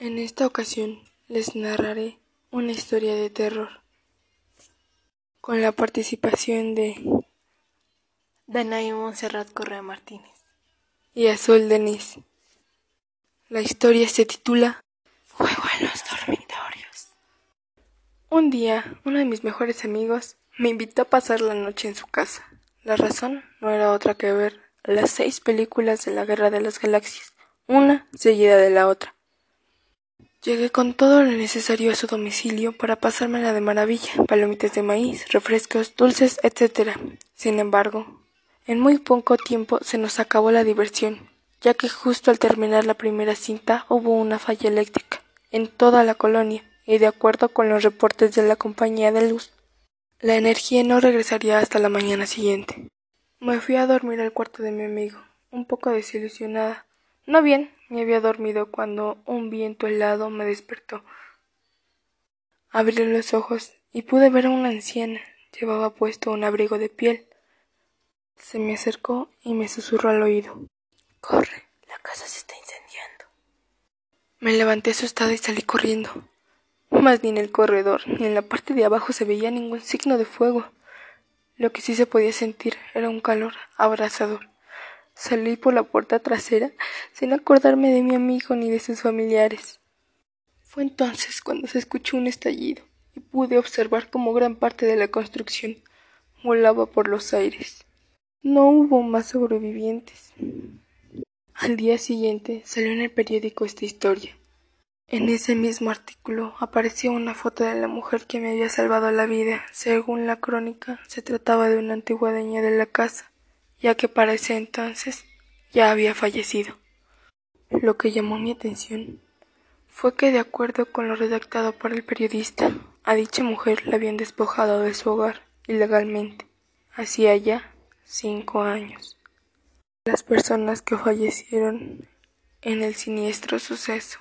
En esta ocasión les narraré una historia de terror con la participación de Danae Monserrat Correa Martínez y Azul Denis. La historia se titula Fuego en los dormitorios. Un día, uno de mis mejores amigos me invitó a pasar la noche en su casa. La razón no era otra que ver las seis películas de la Guerra de las Galaxias, una seguida de la otra. Llegué con todo lo necesario a su domicilio para pasármela de maravilla, palomitas de maíz, refrescos, dulces, etc. Sin embargo, en muy poco tiempo se nos acabó la diversión, ya que justo al terminar la primera cinta hubo una falla eléctrica en toda la colonia y de acuerdo con los reportes de la compañía de luz, la energía no regresaría hasta la mañana siguiente. Me fui a dormir al cuarto de mi amigo, un poco desilusionada, no bien, me había dormido cuando un viento helado me despertó. Abrí los ojos y pude ver a una anciana. Llevaba puesto un abrigo de piel. Se me acercó y me susurró al oído. Corre, la casa se está incendiando. Me levanté asustada y salí corriendo. Mas ni en el corredor ni en la parte de abajo se veía ningún signo de fuego. Lo que sí se podía sentir era un calor abrasador. Salí por la puerta trasera sin acordarme de mi amigo ni de sus familiares. Fue entonces cuando se escuchó un estallido y pude observar cómo gran parte de la construcción volaba por los aires. No hubo más sobrevivientes. Al día siguiente salió en el periódico esta historia. En ese mismo artículo apareció una foto de la mujer que me había salvado la vida. Según la crónica, se trataba de una antigua dueña de la casa ya que para ese entonces ya había fallecido. Lo que llamó mi atención fue que, de acuerdo con lo redactado por el periodista, a dicha mujer la habían despojado de su hogar ilegalmente hacía ya cinco años. Las personas que fallecieron en el siniestro suceso.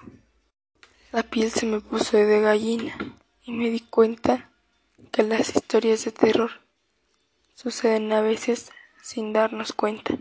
La piel se me puso de gallina y me di cuenta que las historias de terror suceden a veces sin darnos cuenta.